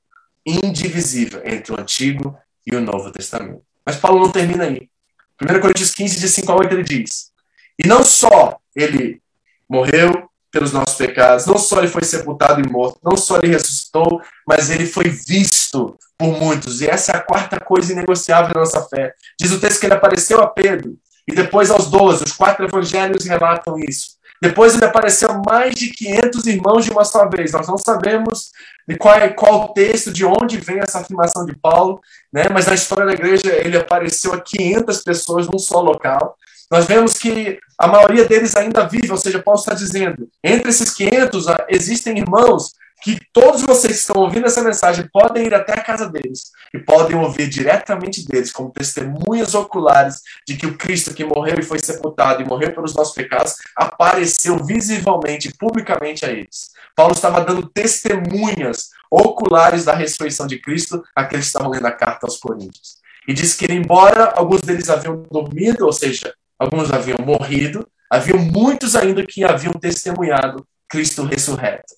indivisível entre o Antigo e o Novo Testamento. Mas Paulo não termina aí. 1 Coríntios 15, de 5 a 8, ele diz: E não só ele morreu pelos nossos pecados, não só ele foi sepultado e morto, não só ele ressuscitou, mas ele foi visto por muitos. E essa é a quarta coisa inegociável da nossa fé. Diz o texto que ele apareceu a Pedro e depois aos doze. Os quatro evangelhos relatam isso. Depois ele apareceu a mais de 500 irmãos de uma só vez. Nós não sabemos de qual é qual texto, de onde vem essa afirmação de Paulo, né? mas na história da igreja ele apareceu a 500 pessoas num só local. Nós vemos que a maioria deles ainda vive, ou seja, Paulo está dizendo, entre esses 500 ah, existem irmãos que todos vocês que estão ouvindo essa mensagem podem ir até a casa deles e podem ouvir diretamente deles, como testemunhas oculares, de que o Cristo que morreu e foi sepultado e morreu pelos nossos pecados apareceu visivelmente, publicamente a eles. Paulo estava dando testemunhas oculares da ressurreição de Cristo àqueles que estavam lendo a carta aos Coríntios. E diz que, embora alguns deles haviam dormido, ou seja, alguns haviam morrido, haviam muitos ainda que haviam testemunhado Cristo ressurreto.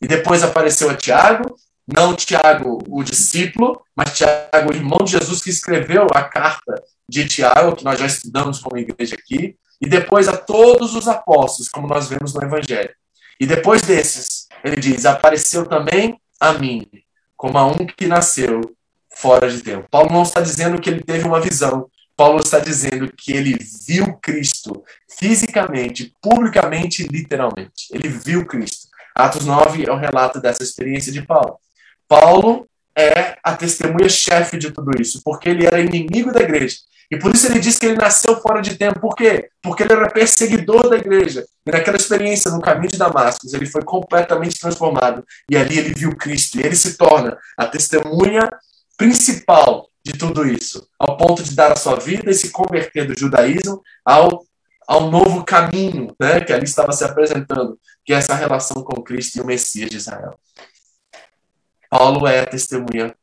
E depois apareceu a Tiago, não Tiago, o discípulo, mas Tiago, o irmão de Jesus, que escreveu a carta de Tiago, que nós já estudamos como igreja aqui, e depois a todos os apóstolos, como nós vemos no Evangelho. E depois desses, ele diz: apareceu também a mim, como a um que nasceu fora de tempo. Paulo não está dizendo que ele teve uma visão, Paulo está dizendo que ele viu Cristo fisicamente, publicamente literalmente. Ele viu Cristo. Atos 9 é o relato dessa experiência de Paulo. Paulo é a testemunha-chefe de tudo isso, porque ele era inimigo da igreja. E por isso ele diz que ele nasceu fora de tempo. Por quê? Porque ele era perseguidor da igreja. E naquela experiência, no caminho de Damasco, ele foi completamente transformado. E ali ele viu Cristo. E ele se torna a testemunha principal de tudo isso, ao ponto de dar a sua vida e se converter do judaísmo ao, ao novo caminho né, que ali estava se apresentando, que é essa relação com Cristo e o Messias de Israel. Paulo é a testemunha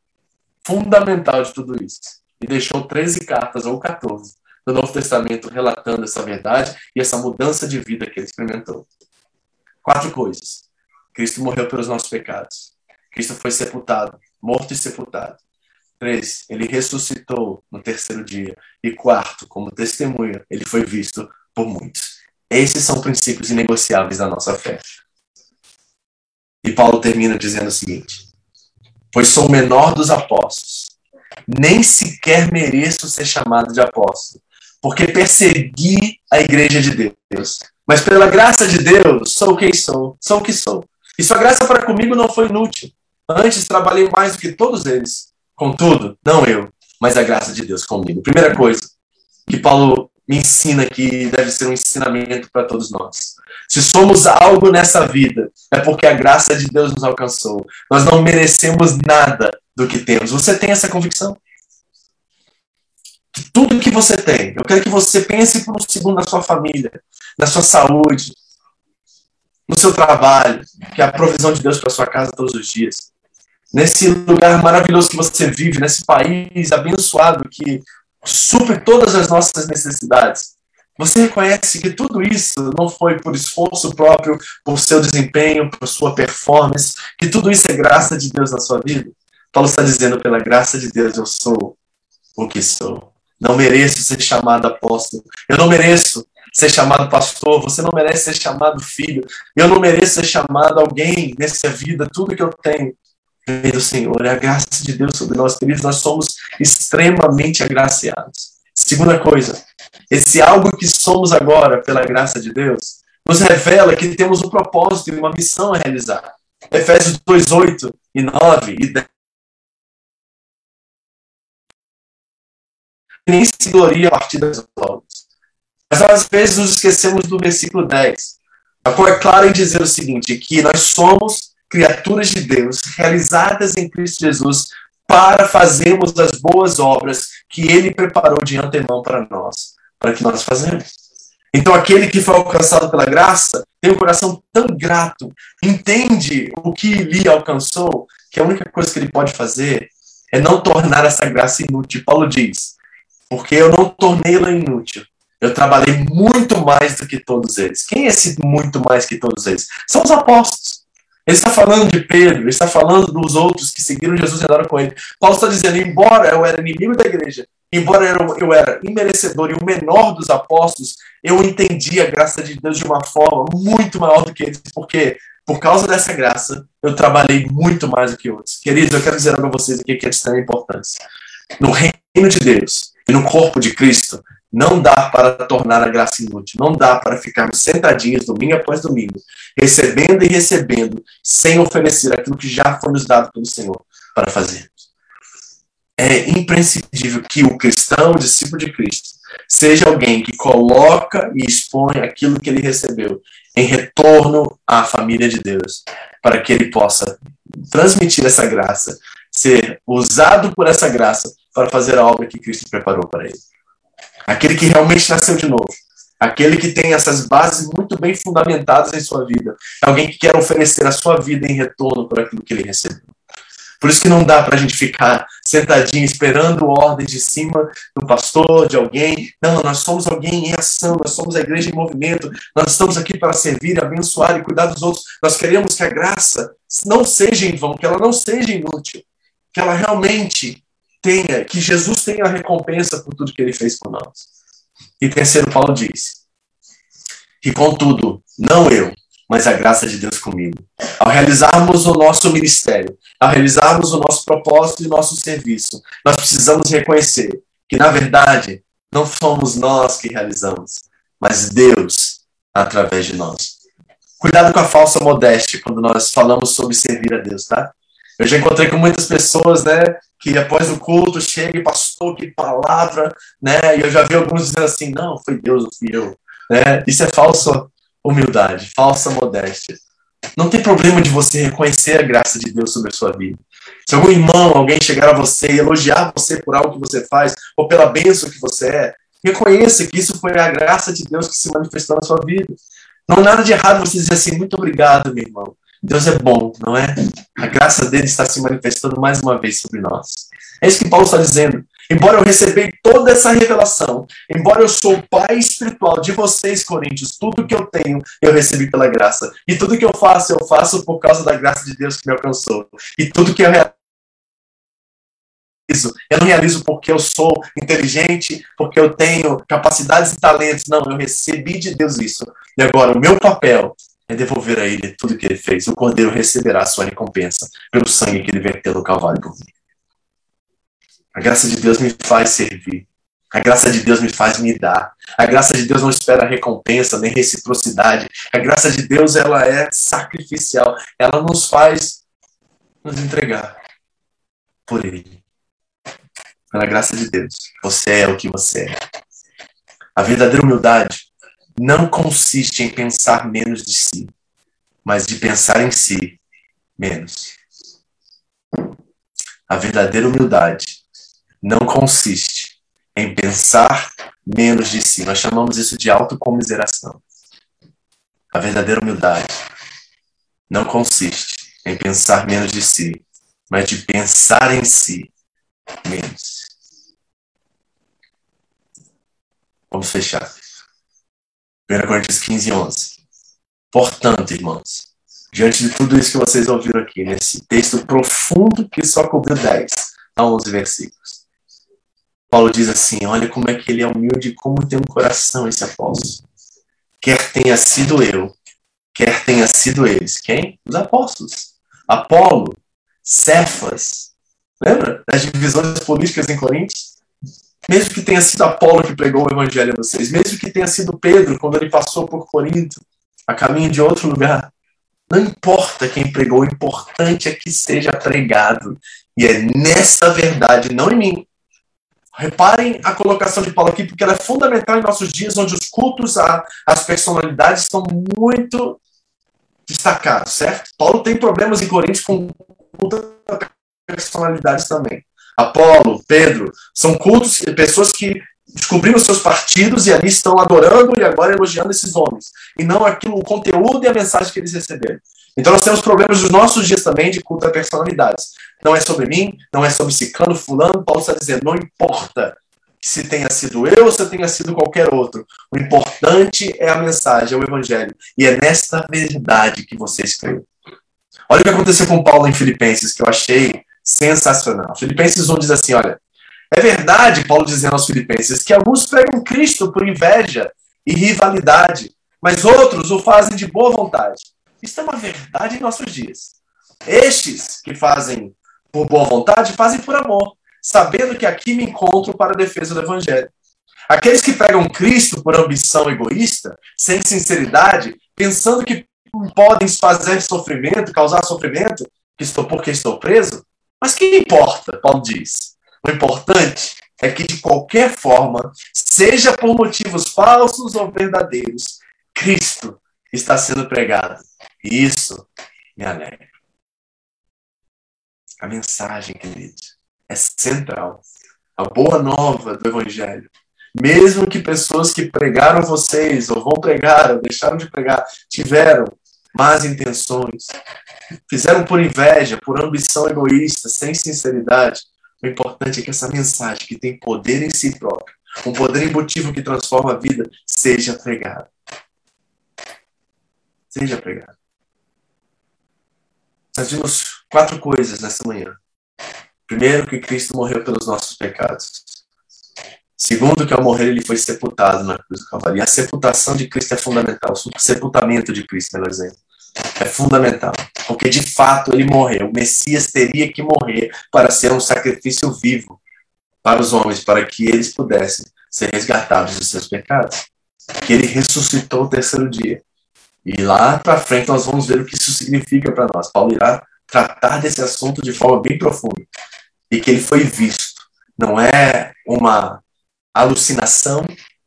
fundamental de tudo isso. E deixou 13 cartas, ou 14, do Novo Testamento relatando essa verdade e essa mudança de vida que ele experimentou. Quatro coisas. Cristo morreu pelos nossos pecados. Cristo foi sepultado, morto e sepultado. Três, ele ressuscitou no terceiro dia. E quarto, como testemunha, ele foi visto por muitos. Esses são princípios inegociáveis da nossa fé. E Paulo termina dizendo o seguinte: pois sou o menor dos apóstolos. Nem sequer mereço ser chamado de apóstolo, porque persegui a igreja de Deus. Mas pela graça de Deus, sou quem sou, sou o que sou. E sua graça para comigo não foi inútil. Antes trabalhei mais do que todos eles. Contudo, não eu, mas a graça de Deus comigo. Primeira coisa que Paulo me ensina que deve ser um ensinamento para todos nós. Se somos algo nessa vida, é porque a graça de Deus nos alcançou. Nós não merecemos nada do que temos. Você tem essa convicção? Que tudo que você tem, eu quero que você pense por um segundo na sua família, na sua saúde, no seu trabalho, que é a provisão de Deus para sua casa todos os dias. Nesse lugar maravilhoso que você vive, nesse país abençoado que supre todas as nossas necessidades. Você reconhece que tudo isso não foi por esforço próprio, por seu desempenho, por sua performance, que tudo isso é graça de Deus na sua vida? Paulo está dizendo, pela graça de Deus, eu sou o que sou. Não mereço ser chamado apóstolo. Eu não mereço ser chamado pastor. Você não merece ser chamado filho. Eu não mereço ser chamado alguém nessa vida. Tudo que eu tenho do Senhor. É a graça de Deus sobre nós, queridos. Nós somos extremamente agraciados. Segunda coisa, esse algo que somos agora, pela graça de Deus, nos revela que temos um propósito e uma missão a realizar. Efésios 2, 8 e 9 e 10. Nem se gloria a partir das obras. Mas às vezes nos esquecemos do versículo 10, a qual é clara em dizer o seguinte: que nós somos criaturas de Deus, realizadas em Cristo Jesus, para fazermos as boas obras que Ele preparou de antemão para nós, para que nós fazemos. Então, aquele que foi alcançado pela graça tem um coração tão grato, entende o que lhe alcançou, que a única coisa que ele pode fazer é não tornar essa graça inútil. Paulo diz: porque eu não tornei-la inútil. Eu trabalhei muito mais do que todos eles. Quem é esse muito mais que todos eles? São os apóstolos. Ele está falando de Pedro, ele está falando dos outros que seguiram Jesus e andaram com ele. Paulo está dizendo: embora eu era inimigo da igreja, embora eu era imerecedor e o menor dos apóstolos, eu entendi a graça de Deus de uma forma muito maior do que eles, porque por causa dessa graça eu trabalhei muito mais do que outros. Queridos, eu quero dizer algo a vocês aqui que é de extrema importância. No reino de Deus e no corpo de Cristo, não dá para tornar a graça inútil. Não dá para ficarmos sentadinhos domingo após domingo, recebendo e recebendo, sem oferecer aquilo que já foi nos dado pelo Senhor para fazer. É imprescindível que o cristão, o discípulo de Cristo, seja alguém que coloca e expõe aquilo que ele recebeu em retorno à família de Deus, para que ele possa transmitir essa graça, ser usado por essa graça para fazer a obra que Cristo preparou para ele. Aquele que realmente nasceu de novo. Aquele que tem essas bases muito bem fundamentadas em sua vida. Alguém que quer oferecer a sua vida em retorno por aquilo que ele recebeu. Por isso que não dá para a gente ficar sentadinho esperando ordens de cima do pastor, de alguém. Não, nós somos alguém em ação, nós somos a igreja em movimento, nós estamos aqui para servir, abençoar e cuidar dos outros. Nós queremos que a graça não seja em vão, que ela não seja inútil, que ela realmente tenha, que Jesus tenha a recompensa por tudo que ele fez por nós. E terceiro, Paulo diz: E contudo, não eu, mas a graça de Deus comigo. Ao realizarmos o nosso ministério, ao realizarmos o nosso propósito e o nosso serviço, nós precisamos reconhecer que, na verdade, não somos nós que realizamos, mas Deus através de nós. Cuidado com a falsa modéstia quando nós falamos sobre servir a Deus, tá? Eu já encontrei com muitas pessoas, né, que após o culto chega e pastor, que palavra, né, e eu já vi alguns dizendo assim, não, foi Deus, não fui eu, né, isso é falsa humildade, falsa modéstia. Não tem problema de você reconhecer a graça de Deus sobre a sua vida. Se algum irmão, alguém chegar a você e elogiar você por algo que você faz, ou pela bênção que você é, reconheça que isso foi a graça de Deus que se manifestou na sua vida. Não há nada de errado você dizer assim, muito obrigado, meu irmão. Deus é bom, não é? A graça dele está se manifestando mais uma vez sobre nós. É isso que Paulo está dizendo. Embora eu recebi toda essa revelação, embora eu sou pai espiritual de vocês, Coríntios, tudo que eu tenho eu recebi pela graça. E tudo que eu faço, eu faço por causa da graça de Deus que me alcançou. E tudo que eu realizo, eu não realizo porque eu sou inteligente, porque eu tenho capacidades e talentos. Não, eu recebi de Deus isso. E agora, o meu papel é devolver a ele tudo que ele fez. O cordeiro receberá a sua recompensa pelo sangue que ele verteu no Calvário por mim. A graça de Deus me faz servir. A graça de Deus me faz me dar. A graça de Deus não espera recompensa nem reciprocidade. A graça de Deus ela é sacrificial. Ela nos faz nos entregar por Ele. Pela graça de Deus, você é o que você é. A verdadeira humildade não consiste em pensar menos de si, mas de pensar em si menos. A verdadeira humildade não consiste em pensar menos de si. Nós chamamos isso de autocomiseração. A verdadeira humildade não consiste em pensar menos de si, mas de pensar em si menos. Vamos fechar. 1 Coríntios 15, 11. Portanto, irmãos, diante de tudo isso que vocês ouviram aqui, nesse texto profundo que só cobriu 10 a 11 versículos, Paulo diz assim: olha como é que ele é humilde, como tem um coração esse apóstolo. Quer tenha sido eu, quer tenha sido eles. Quem? Os apóstolos. Apolo, Cefas. Lembra das divisões políticas em Coríntios? Mesmo que tenha sido Apolo que pregou o evangelho a vocês, mesmo que tenha sido Pedro quando ele passou por Corinto, a caminho de outro lugar, não importa quem pregou, o importante é que seja pregado. E é nessa verdade, não em mim. Reparem a colocação de Paulo aqui, porque ela é fundamental em nossos dias, onde os cultos às personalidades estão muito destacados, certo? Paulo tem problemas em Coríntios com a personalidades também. Apolo, Pedro, são cultos, pessoas que descobriram seus partidos e ali estão adorando e agora elogiando esses homens. E não aquilo, o conteúdo e a mensagem que eles receberam. Então nós temos problemas dos nossos dias também de culto a personalidades. Não é sobre mim, não é sobre ciclano, fulano. Paulo está dizendo, não importa se tenha sido eu ou se tenha sido qualquer outro. O importante é a mensagem, é o evangelho. E é nesta verdade que você escreveu. Olha o que aconteceu com Paulo em Filipenses, que eu achei sensacional. Filipenses 1 diz assim: olha, é verdade, Paulo dizendo aos Filipenses, que alguns pregam Cristo por inveja e rivalidade, mas outros o fazem de boa vontade. Isso é uma verdade em nossos dias. Estes que fazem por boa vontade fazem por amor, sabendo que aqui me encontro para a defesa do Evangelho. Aqueles que pregam Cristo por ambição egoísta, sem sinceridade, pensando que podem fazer sofrimento, causar sofrimento, que estou porque estou preso, mas que importa, Paulo diz. O importante é que, de qualquer forma, seja por motivos falsos ou verdadeiros, Cristo está sendo pregado. E isso me alegra. A mensagem, queridos, é central. A boa nova do Evangelho. Mesmo que pessoas que pregaram vocês, ou vão pregar, ou deixaram de pregar, tiveram más intenções, fizeram por inveja, por ambição egoísta, sem sinceridade. O importante é que essa mensagem, que tem poder em si próprio, um poder embutivo que transforma a vida, seja pregada. Seja pregada. Nós vimos quatro coisas nessa manhã. Primeiro, que Cristo morreu pelos nossos pecados. Segundo, que ao morrer ele foi sepultado na cruz do Calvário. E a sepultação de Cristo é fundamental. O sepultamento de Cristo, melhor dizendo. É fundamental. Porque de fato ele morreu. O Messias teria que morrer para ser um sacrifício vivo para os homens, para que eles pudessem ser resgatados de seus pecados. Que ele ressuscitou o terceiro dia. E lá para frente nós vamos ver o que isso significa para nós. Paulo irá tratar desse assunto de forma bem profunda. E que ele foi visto. Não é uma alucinação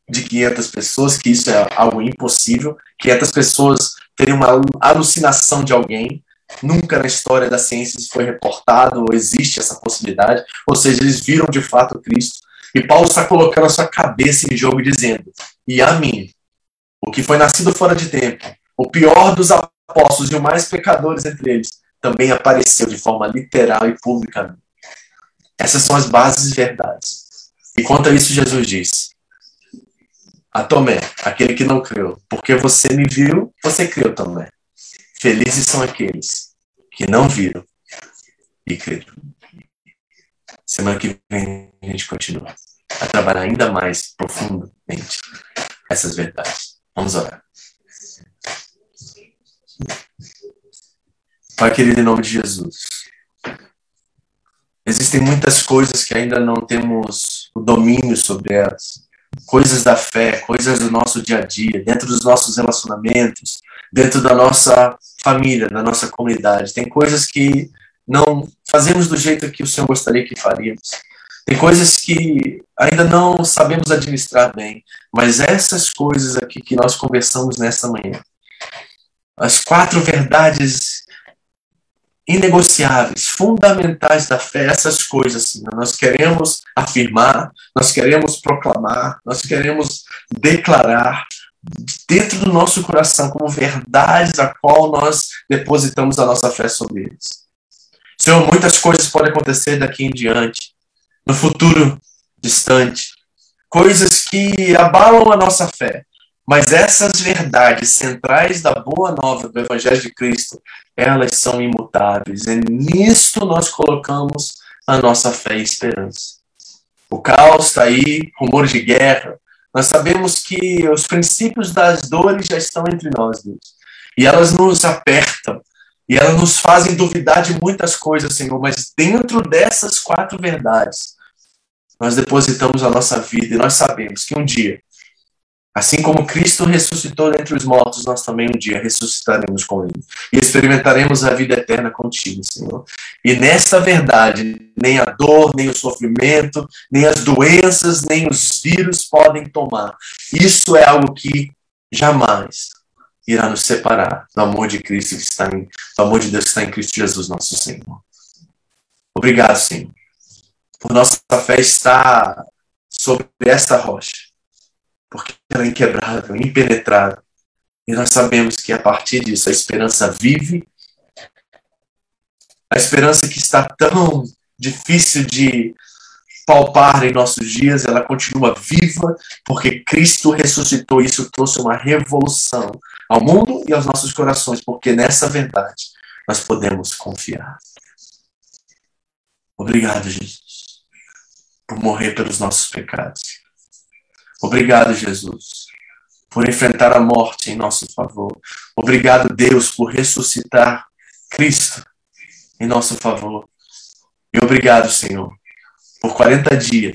de 500 pessoas, que isso é algo impossível. 500 pessoas terem uma alucinação de alguém. Nunca na história da ciência isso foi reportado ou existe essa possibilidade. Ou seja, eles viram de fato Cristo. E Paulo está colocando a sua cabeça em jogo dizendo: E a mim, o que foi nascido fora de tempo, o pior dos apóstolos e o mais pecadores entre eles, também apareceu de forma literal e pública. Essas são as bases e verdades. E quanto a isso, Jesus diz a Tomé, aquele que não creu, porque você me viu, você creu, Tomé. Felizes são aqueles que não viram e creram. Semana que vem a gente continua a trabalhar ainda mais profundamente essas verdades. Vamos orar. Pai querido, em nome de Jesus. Existem muitas coisas que ainda não temos o domínio sobre elas. Coisas da fé, coisas do nosso dia a dia, dentro dos nossos relacionamentos, dentro da nossa família, da nossa comunidade. Tem coisas que não fazemos do jeito que o Senhor gostaria que faríamos. Tem coisas que ainda não sabemos administrar bem, mas essas coisas aqui que nós conversamos nesta manhã, as quatro verdades inegociáveis, fundamentais da fé, essas coisas, assim, nós queremos afirmar, nós queremos proclamar, nós queremos declarar dentro do nosso coração como verdades a qual nós depositamos a nossa fé sobre eles. Senhor, muitas coisas podem acontecer daqui em diante, no futuro distante, coisas que abalam a nossa fé. Mas essas verdades centrais da boa nova do Evangelho de Cristo, elas são imutáveis. E nisto nós colocamos a nossa fé e esperança. O caos está aí, rumores de guerra. Nós sabemos que os princípios das dores já estão entre nós, Deus. E elas nos apertam, e elas nos fazem duvidar de muitas coisas, Senhor, mas dentro dessas quatro verdades, nós depositamos a nossa vida e nós sabemos que um dia, assim como Cristo ressuscitou dentre os mortos, nós também um dia ressuscitaremos com Ele e experimentaremos a vida eterna contigo, Senhor. E nesta verdade, nem a dor, nem o sofrimento, nem as doenças, nem os vírus podem tomar. Isso é algo que jamais irá nos separar do amor de Cristo que está em, do amor de Deus que está em Cristo Jesus, nosso Senhor. Obrigado, Senhor. Por nossa fé está sobre esta rocha, porque ela é inquebrável, impenetrável. E nós sabemos que a partir disso a esperança vive, a esperança que está tão difícil de palpar em nossos dias, ela continua viva, porque Cristo ressuscitou. Isso trouxe uma revolução ao mundo e aos nossos corações, porque nessa verdade nós podemos confiar. Obrigado, Jesus, por morrer pelos nossos pecados. Obrigado, Jesus, por enfrentar a morte em nosso favor. Obrigado, Deus, por ressuscitar Cristo em nosso favor. E obrigado, Senhor, por 40 dias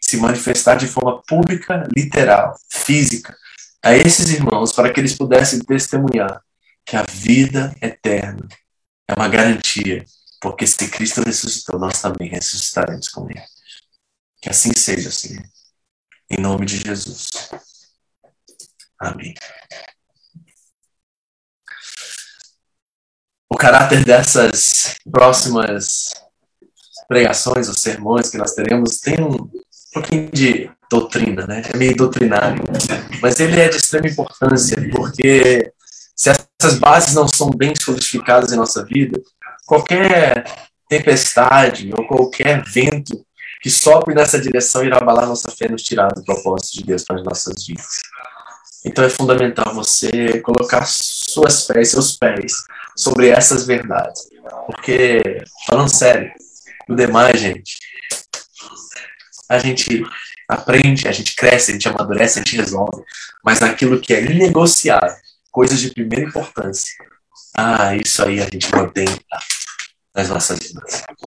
se manifestar de forma pública, literal, física, a esses irmãos para que eles pudessem testemunhar que a vida eterna é uma garantia, porque se Cristo ressuscitou, nós também ressuscitaremos com Ele. Que assim seja, Senhor. Em nome de Jesus. Amém. O caráter dessas próximas pregações ou sermões que nós teremos tem um pouquinho de doutrina, né? É meio doutrinário. Mas ele é de extrema importância, porque se essas bases não são bem solidificadas em nossa vida, qualquer tempestade ou qualquer vento que sopre nessa direção irá abalar nossa fé nos tirar do propósito de Deus para as nossas vidas. Então é fundamental você colocar suas pés, seus pés sobre essas verdades. Porque, falando sério, o demais, gente, a gente aprende, a gente cresce, a gente amadurece, a gente resolve. Mas aquilo que é inegociável, coisas de primeira importância, ah, isso aí a gente mantém nas nossas vidas.